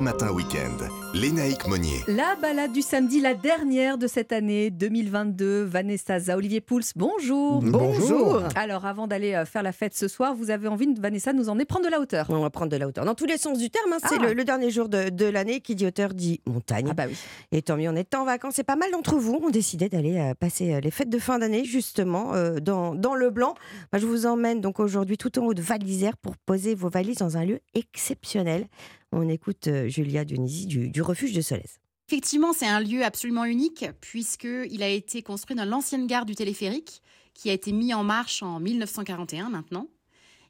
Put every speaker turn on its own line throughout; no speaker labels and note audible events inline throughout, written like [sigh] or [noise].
Chaque matin week-end, Lénaïque Monnier.
La balade du samedi, la dernière de cette année 2022. Vanessa Za, Olivier Pouls, bonjour.
Bonjour.
Alors, avant d'aller euh, faire la fête ce soir, vous avez envie, Vanessa, de nous emmener prendre de la hauteur.
On va prendre de la hauteur. Dans tous les sens du terme, hein, c'est
Ah.
le, le dernier jour de, de l'année. Qui dit hauteur dit montagne.
Ah bah oui.
Et tant mieux, on est en vacances. Et pas mal d'entre vous ont décidé d'aller euh, passer euh, les fêtes de fin d'année, justement, euh, dans, dans le blanc. Je vous emmène donc aujourd'hui tout en haut de Val d'Isère pour poser vos valises dans un lieu exceptionnel. On écoute euh, Julia Dionisi du, du refuge de Solèze.
Effectivement, c'est un lieu absolument unique puisqu'il a été construit dans l'ancienne gare du téléphérique qui a été mis en marche en 1941 maintenant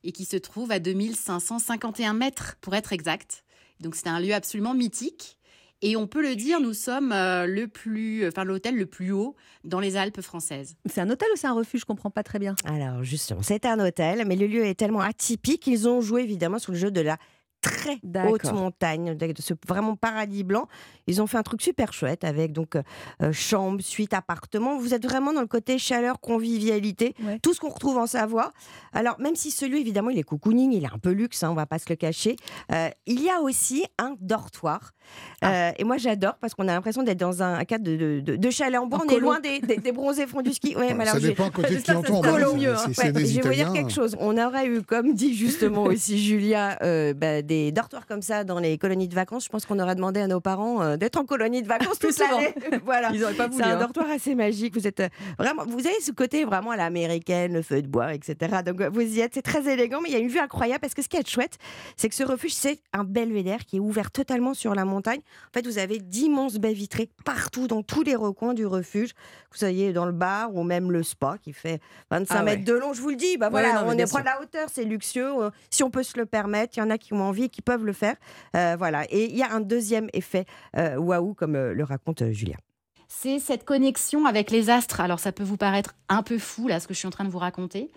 et qui se trouve à 2551 mètres pour être exact. Donc c'est un lieu absolument mythique et on peut le dire, nous sommes euh, le plus, enfin l'hôtel le plus haut dans les Alpes françaises.
C'est un hôtel ou c'est un refuge? Je comprends pas très bien.
Alors, justement, c'est un hôtel, mais le lieu est tellement atypique qu'ils ont joué évidemment sur le jeu de la très haute montagne, de ce vraiment paradis blanc. Ils ont fait un truc super chouette avec donc euh, euh, chambre, suite, appartement. Vous êtes vraiment dans le côté chaleur, convivialité,
Ouais.
tout ce qu'on retrouve en Savoie. Alors, même si celui, évidemment, il est cocooning, il est un peu luxe, hein, on va pas se le cacher, euh, il y a aussi un dortoir. Euh, et moi, j'adore parce qu'on a l'impression d'être dans un cadre de, de, de- de chalet en bois.
En
on est loin des, des, des bronzés fonds du ski. Ouais, mais alors, [laughs]
ça dépend côté de qui
Ouais,
des
je vais vous dire quelque chose. On aurait eu, comme dit justement [laughs] aussi Julia, euh, bah, des dortoirs comme ça dans les colonies de vacances. Je pense qu'on aurait demandé à nos parents euh, d'être en colonie de vacances
Plus [laughs]
toute l'année. [laughs] voilà.
Ils auraient pas voulu.
C'est un
hein.
dortoir assez magique. Vous êtes euh, vraiment, vous avez ce côté vraiment à l'américaine, le feu de bois, etc. Donc euh, vous y êtes, c'est très élégant, mais il y a une vue incroyable parce que ce qui est chouette, c'est que ce refuge, c'est un belvédère qui est ouvert totalement sur la montagne. En fait, vous avez d'immenses baies vitrées partout, dans tous les recoins du refuge. Que vous soyez dans le bar ou même le spa qui fait 25
Ah ouais.
mètres de long. Je vous le dis, bah
Ouais,
voilà,
non,
on est proche de la hauteur, c'est luxueux. Si on peut se le permettre, il y en a qui ont envie qui peuvent le faire. Euh, voilà. Et il y a un deuxième effet euh, waouh, comme euh, le raconte Julia.
C'est cette connexion avec les astres. Alors ça peut vous paraître un peu fou là ce que je suis en train de vous raconter.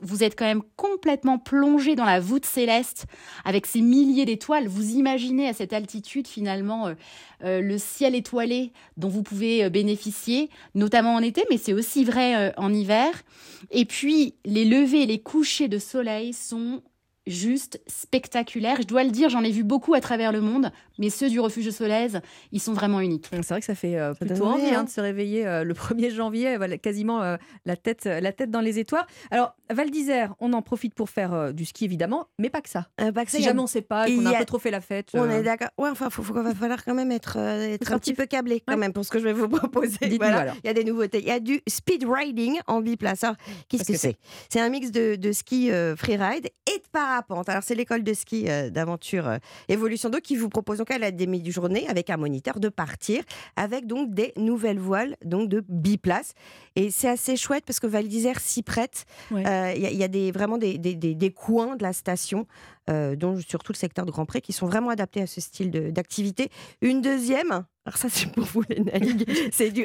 Vous êtes quand même complètement plongé dans la voûte céleste avec ces milliers d'étoiles. Vous imaginez à cette altitude finalement le ciel étoilé dont vous pouvez bénéficier, notamment en été, mais c'est aussi vrai en hiver. Et puis les levées et les couchers de soleil sont juste spectaculaires. Je dois le dire, j'en ai vu beaucoup à travers le monde, mais ceux du refuge de Solèze, ils sont vraiment uniques.
C'est vrai que ça fait euh, plutôt
envie,
envie hein,
hein.
de se réveiller euh, le [laughs] 1er janvier, voilà, quasiment euh, la, tête, la tête dans les étoiles. Alors, Val d'Isère, on en profite pour faire euh, du ski évidemment, mais pas que ça.
Euh, bah, que ça,
Si
il
jamais on ne sait pas
il
qu'on a un
a-
peu trop fait la fête.
On
euh,
est d'accord. Ouais, enfin, faut, faut- va falloir quand même être, euh, être un petit peu câblé quand
Ouais.
même pour ce que je vais vous proposer. Voilà. Il y a des nouveautés. Il y a du speed riding en biplace. Alors, qu'est-ce que
que
c'est? C'est un mix de, de ski euh, freeride et de parapente. Alors, c'est l'école de ski euh, d'aventure euh, Evolution 2 qui vous propose donc à la demi-journée avec un moniteur de partir avec donc des nouvelles voiles donc de biplace. Et c'est assez chouette parce que Val d'Isère s'y prête.
Ouais.
Euh, Il y a, il y a des, vraiment des, des- des- des coins de la station, euh, dont surtout le secteur de Grand Pré, qui sont vraiment adaptés à ce style de- d'activité. Une deuxième, alors ça [laughs] c'est pour vous les naïgs, c'est du,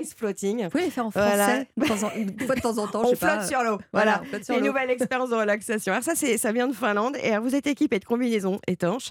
ice floating.
Vous pouvez les faire en
Voilà.
français de temps en- une fois de temps en temps, je
On
sais pas.
flotte sur l'eau.
Voilà,
Voilà.
sur
une nouvelle expérience de relaxation. Alors ça, ça vient de Finlande. Et alors, vous êtes équipé de combinaisons étanches.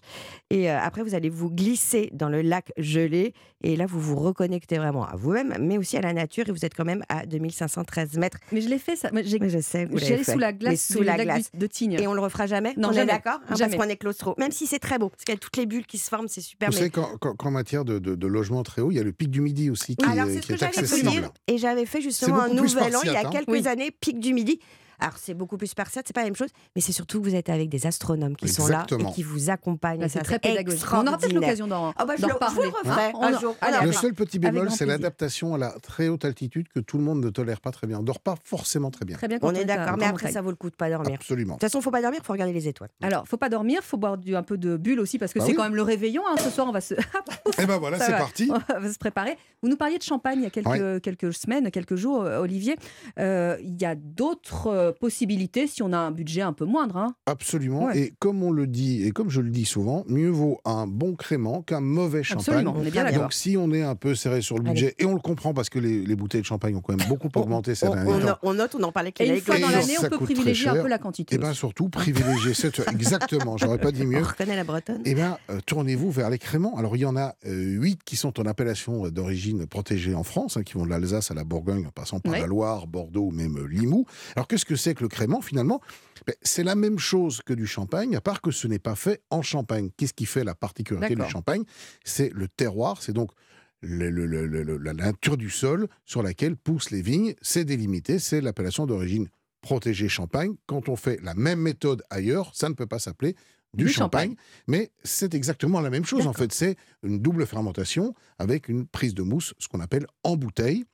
Et euh, après, vous allez vous glisser dans le lac gelé. Et là, vous vous reconnectez vraiment à vous-même, mais aussi à la nature. Et vous êtes quand même à 2513 mètres.
Mais je l'ai fait ça. J'ai-
je sais, vous
sous la glace,
sous la
lac
glace.
de Tignes.
Et on le refera jamais?
Non,
On
jamais.
est d'accord hein. Parce qu'on est claustro. Même si c'est très beau, parce qu'il y a toutes les bulles qui se forment, c'est super.
Vous
mais-
savez qu'en matière de, de- de logement très haut, il y a le pic du Midi aussi qui,
Alors,
est,
c'est ce
qui
que
est accessible.
dire. Et j'avais fait justement un nouvel an il y a quelques
Oui.
années, pic du midi. Alors, c'est beaucoup plus spartiate, c'est pas la même chose, mais c'est surtout que vous êtes avec des astronomes qui sont là et qui vous accompagnent.
C'est très pédagogique. On aura peut-être l'occasion d'en
Ah bah,
reparler.
le referai
Hein, on
un jour.
Allez.
Le seul petit bémol, c'est l'adaptation à la très haute altitude que tout le monde ne tolère pas très bien. On dort pas forcément très bien.
Très bien
On est d'accord, mais après, ça vaut le coup de pas dormir. De
Absolument.
toute façon, faut pas dormir, faut regarder les étoiles.
Alors, faut pas dormir, faut boire du, un peu de bulle aussi parce que
Bah
c'est
oui.
quand même le réveillon. hein. Ce soir, on va se, [laughs]
Et ben voilà, c'est parti.
on va se préparer. Vous nous parliez de champagne il y a quelques, quelques semaines, quelques jours, euh, Olivier. Euh, il y a d'autres euh, possibilités si on a un budget un peu moindre. hein.
Absolument.
Ouais.
Et comme on le dit, et comme je le dis souvent, mieux vaut un bon crément qu'un mauvais champagne.
Absolument, on est bien.
Donc si on est un peu serré sur le budget, et on le comprend parce que les, les bouteilles de champagne ont quand même beaucoup [laughs] augmenté ces
On,
derniers
on
temps.
no- on note, on en parlait avec
Et une fois
Et
dans l'année, on peut privilégier un peu la quantité.
Et bien
aussi.
surtout, privilégier [laughs] cette... Exactement, j'aurais pas dit
On
mieux.
reconnaît la bretonne.
Eh bien, euh, tournez-vous vers les créments. Alors, il y en a euh, huit qui sont en appellation d'origine protégée en France, hein, qui vont de l'Alsace à la Bourgogne, en passant par
Ouais.
la Loire, Bordeaux ou même Limoux. Alors, qu'est-ce que que c'est que le crément finalement Ben, C'est la même chose que du champagne, à part que ce n'est pas fait en champagne. Qu'est-ce qui fait la particularité du champagne? C'est le terroir, c'est donc le- le- le- le- le- la nature du sol sur laquelle poussent les vignes. C'est délimité, c'est l'appellation d'origine protégée champagne. Quand on fait la même méthode ailleurs, ça ne peut pas s'appeler du,
Du
champagne,
champagne.
mais c'est exactement la même chose. En fait, c'est une double fermentation avec une prise de mousse, ce qu'on appelle en bouteille.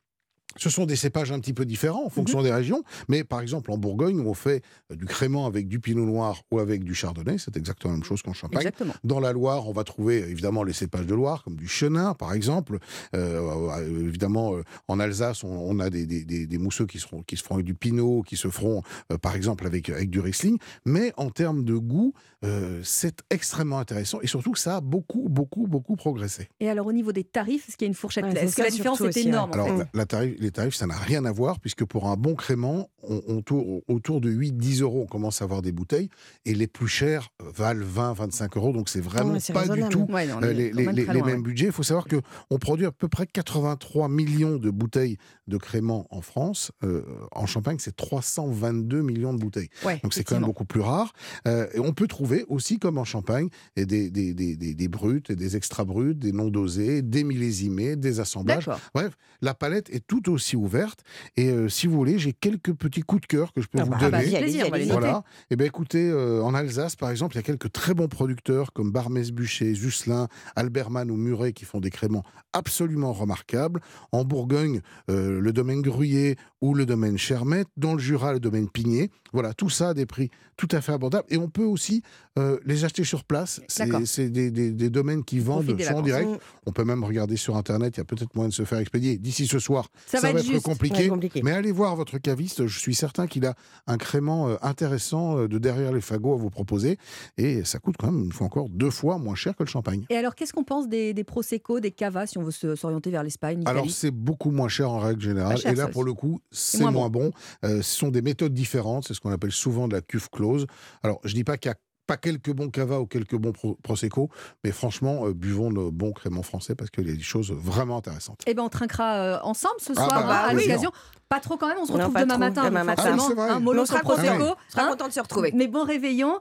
Ce sont des cépages un petit peu différents en fonction
Mhm.
des régions, mais par exemple en Bourgogne, où on fait euh, du crément avec du pinot noir ou avec du chardonnay, c'est exactement la même chose qu'en Champagne.
Exactement.
Dans la Loire, on va trouver évidemment les cépages de Loire, comme du chenin, par exemple. Euh, euh, évidemment, euh, en Alsace, on, on a des, des- des- des mousseux qui, seront, qui se feront avec du pinot, qui se feront, euh, par exemple, avec, avec du Riesling. Mais en termes de goût, euh, c'est extrêmement intéressant et surtout, ça a beaucoup, beaucoup, beaucoup progressé.
Et alors, au niveau des tarifs, est-ce qu'il y a une fourchette
Ouais,
Est-ce que la différence est énorme en
Alors,
fait?
la- la tarif- les tarifs, ça n'a rien à voir, puisque pour un bon crément, on, on tourne autour de 8-10 euros, on commence à avoir des bouteilles, et les plus chères euh, valent 20-25 euros, donc c'est vraiment
c'est
pas du tout
Ouais, non,
euh, les,
quand
les-
même
les-
très
les
loin,
mêmes
ouais.
budgets. Il faut savoir que on produit à peu près 83 millions de bouteilles de crément en France. Euh, en Champagne, c'est 322 millions de bouteilles.
Ouais,
Donc c'est quand même beaucoup plus rare. Euh, et on peut trouver aussi, comme en Champagne, et des, des, des, des, des bruts, et des extra bruts, des non dosés, des millésimés, des assemblages. Bref, la palette est tout aussi ouverte. Et euh, si vous voulez, j'ai quelques petits coups de cœur que je peux
Ah
vous
bah,
donner.
vas-y, allez-y,
Plaisir.
Voilà. Et bien écoutez, euh, en Alsace, par exemple, il y a quelques très bons producteurs comme Barmès-Buchet, Zuslin, Alberman ou Muret qui font des créments absolument remarquables. En Bourgogne, euh, le domaine Gruyère ou le domaine Chermette. Dans le Jura, le domaine Pigné. Voilà, tout ça à des prix tout à fait abordables. Et on peut aussi euh, les acheter sur place. C'est c'est des, des- des domaines qui vendent en direct.
Mm.
On peut même regarder sur Internet. Il y a peut-être moyen de se faire expédier. D'ici ce soir,
Ça, va être juste.
compliqué. Mais allez voir votre caviste, je suis certain qu'il a un crément euh, intéressant euh, de derrière les fagots à vous proposer. Et ça coûte quand même, une fois encore, deux fois moins cher que le champagne.
Et alors, qu'est-ce qu'on pense des, des prosecco, des cavas, si on veut s'orienter vers l'Espagne,
Alors c'est beaucoup moins cher en règle générale.
Cher,
et là,
ça
pour le coup, c'est
moins
moins, bon. Euh, ce sont des méthodes différentes. C'est ce qu'on appelle souvent de la cuve close. Alors, je dis pas qu'il y a pas quelques bons cava ou quelques bons pro- prosecco, mais franchement, euh, buvons nos bons créments français parce qu'il y a des choses vraiment intéressantes.
Eh ben, on trinquera euh, ensemble ce
Ah
soir
bah,
hein,
bah
à l'occasion. Pas trop quand même, on se retrouve demain
trop,
matin.
demain matin.
forcément,
Ah,
un
Mais
mollo
on sera
prosecco.
content.
Hein.
contente de se retrouver.
Mais bon réveillon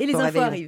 et les
Bon
infos
réveillon.
arrivent.